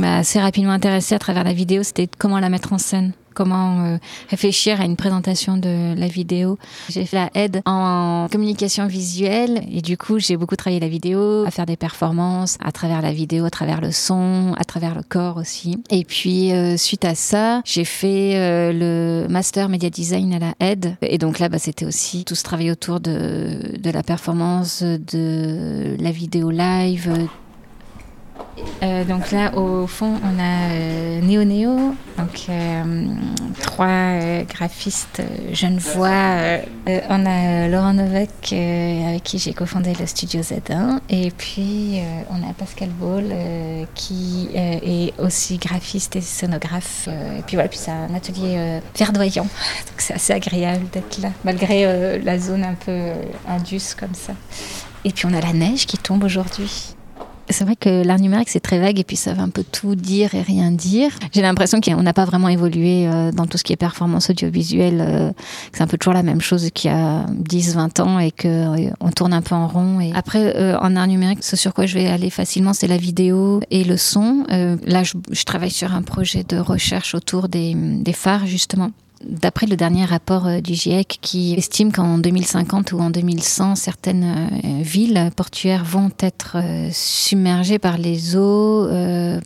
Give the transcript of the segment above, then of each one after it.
m'a assez rapidement intéressée à travers la vidéo, c'était comment la mettre en scène comment euh, réfléchir à une présentation de la vidéo. J'ai fait la aide en communication visuelle et du coup j'ai beaucoup travaillé la vidéo, à faire des performances à travers la vidéo, à travers le son, à travers le corps aussi. Et puis euh, suite à ça, j'ai fait euh, le master media design à la aide et donc là bah, c'était aussi tout ce travail autour de, de la performance, de la vidéo live, euh, donc là, au fond, on a euh, Néo Néo, donc euh, trois graphistes genevois. on a Laurent Novak, avec qui j'ai cofondé le studio Z1. Et puis, on a Pascal Ball, qui est aussi graphiste et scénographe. et puis voilà, puis c'est un atelier verdoyant. Donc c'est assez agréable d'être là, malgré la zone un peu indus comme ça. Et puis on a la neige qui tombe aujourd'hui. C'est vrai que l'art numérique, c'est très vague et puis ça va un peu tout dire et rien dire. J'ai l'impression qu'on n'a pas vraiment évolué euh, dans tout ce qui est performance audiovisuelle, euh, c'est un peu toujours la même chose qu'il y a 10, 20 ans et qu'on euh, tourne un peu en rond. Après, en art numérique, ce sur quoi je vais aller facilement, c'est la vidéo et le son. là, je, travaille sur un projet de recherche autour des phares, justement. D'après le dernier rapport euh, du GIEC qui estime qu'en 2050 ou en 2100, certaines euh, villes portuaires vont être euh, submergées par les eaux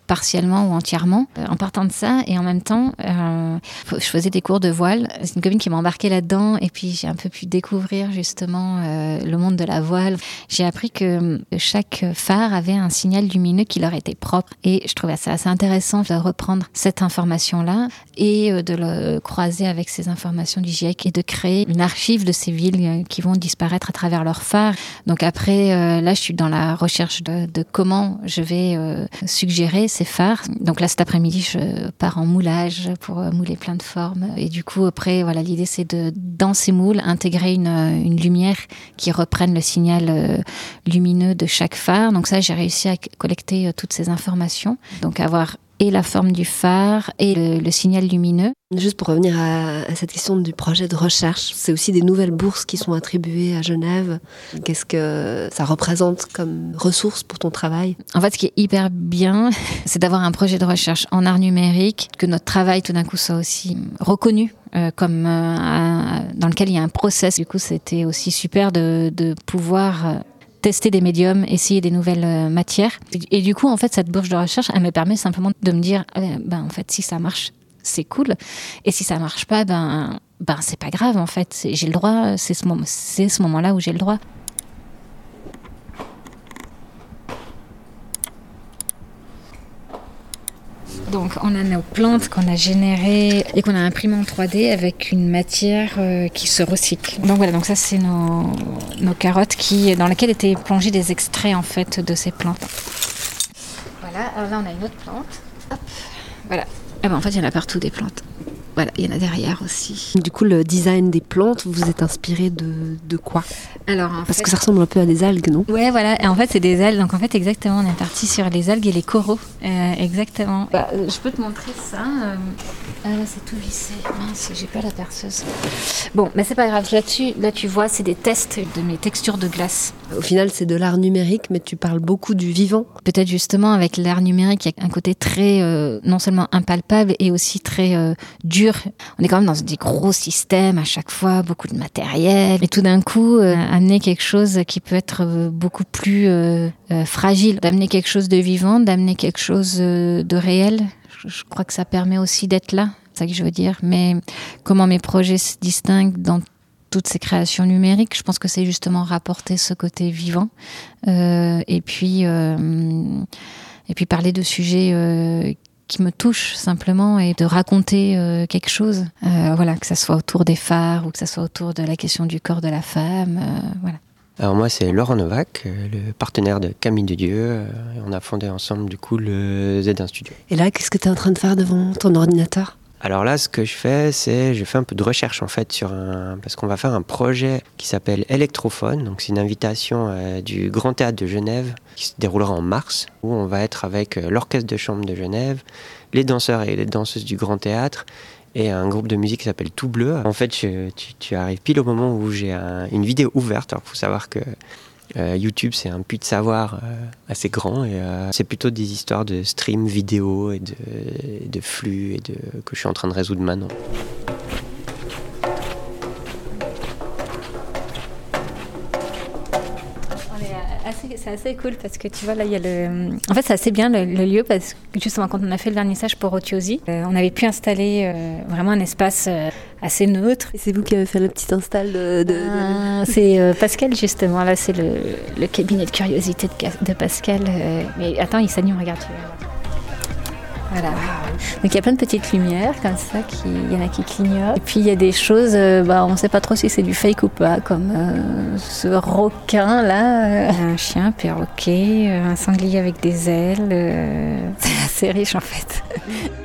partiellement ou entièrement. En partant de ça et en même temps, je faisais des cours de voile. C'est une copine qui m'a embarquée là-dedans et puis j'ai un peu pu découvrir justement le monde de la voile. J'ai appris que chaque phare avait un signal lumineux qui leur était propre et je trouvais ça assez intéressant de reprendre cette information-là et de le croiser avec ces informations du GIEC et de créer une archive de ces villes euh, qui vont disparaître à travers leurs phares. Donc après, euh, là, je suis dans la recherche de, comment je vais euh, suggérer ces phares. Donc là, cet après-midi, je pars en moulage pour mouler plein de formes. Et du coup, après, voilà, l'idée, c'est de, dans ces moules, intégrer une, une lumière qui reprenne le signal lumineux de chaque phare. Donc ça, j'ai réussi à collecter toutes ces informations. Donc avoir et la forme du phare et le, signal lumineux. Juste pour revenir à, cette question du projet de recherche, c'est aussi des nouvelles bourses qui sont attribuées à Genève. Qu'est-ce que ça représente comme ressource pour ton travail? En fait, ce qui est hyper bien, c'est d'avoir un projet de recherche en art numérique, que notre travail tout d'un coup soit aussi reconnu euh, comme euh, dans lequel il y a un process. Du coup, c'était aussi super de, de pouvoir euh, tester des médiums, essayer des nouvelles euh, matières. Et, du coup, en fait, cette bourse de recherche, elle me permet simplement de me dire, euh, ben en fait, si ça marche, c'est cool. Et si ça marche pas, ben ben c'est pas grave en fait. J'ai le droit. C'est ce c'est ce moment-là où j'ai le droit. Donc on a nos plantes qu'on a générées et qu'on a imprimées en 3D avec une matière euh, qui se recycle. Donc voilà, donc ça c'est nos, carottes qui, dans lesquelles étaient plongés des extraits en fait de ces plantes. Voilà, alors là on a une autre plante. Hop, voilà. Ben, en fait il y en a partout des plantes. Voilà, il y en a derrière aussi. Du coup, le design des plantes, vous êtes inspiré de, de quoi Alors, Parce que ça ressemble un peu à des algues, non? Ouais, voilà. Et en fait, c'est des algues. Donc, en fait, exactement, on est parti sur les algues et les coraux. Euh, exactement. Bah, je peux te montrer ça. Euh, ah là, c'est tout vissé. Mince, j'ai pas la perceuse. Bon, mais c'est pas grave. Là-dessus, là, tu vois, c'est des tests de mes textures de glace. Au final, c'est de l'art numérique, mais tu parles beaucoup du vivant. Peut-être justement avec l'art numérique, il y a un côté très, euh, non seulement impalpable, et aussi très euh, dur. On est quand même dans des gros systèmes à chaque fois, beaucoup de matériel. Et tout d'un coup, euh, amener quelque chose qui peut être beaucoup plus fragile, d'amener quelque chose de vivant, d'amener quelque chose de réel je crois que ça permet aussi d'être là, c'est ça que je veux dire. Mais comment mes projets se distinguent dans toutes ces créations numériques, je pense que c'est justement rapporter ce côté vivant euh, et puis euh, et puis parler de sujets euh, qui me touchent simplement et de raconter quelque chose. voilà, que ça soit autour des phares ou que ça soit autour de la question du corps de la femme. voilà. Alors moi c'est Laurent Novak, euh, le partenaire de Camille de Dieu. Euh, on a fondé ensemble du coup le Z1 Studio. Et là qu'est-ce que tu es en train de faire devant ton ordinateur? Alors là, ce que je fais, c'est je fais un peu de recherche en fait sur un parce qu'on va faire un projet qui s'appelle Electrophone. Donc c'est une invitation euh, du Grand Théâtre de Genève qui se déroulera en mars, où on va être avec l'orchestre de chambre de Genève, les danseurs et les danseuses du Grand Théâtre et un groupe de musique qui s'appelle Tout Bleu. En fait, tu, arrives pile au moment où j'ai une vidéo ouverte. Alors, faut savoir que Euh, YouTube, c'est un puits de savoir euh, assez grand et euh, c'est plutôt des histoires de stream vidéo et de, de flux et de, que je suis en train de résoudre maintenant. C'est assez cool parce que tu vois, là, il y a le. En fait, c'est assez bien le, lieu parce que justement, quand on a fait le vernissage pour Otiosi, on avait pu installer vraiment un espace assez neutre. C'est vous qui avez fait le petit install de. Ah, c'est euh, Pascal, justement. Là, c'est le, cabinet de curiosité de, Pascal. Euh, mais attends, il s'anime, regarde. Voilà. Donc il y a plein de petites lumières comme ça, il y en a qui clignotent. Et puis il y a des choses, euh, bah, on ne sait pas trop si c'est du fake ou pas, comme ce requin là, un chien, un perroquet, un sanglier avec des ailes. c'est assez riche en fait.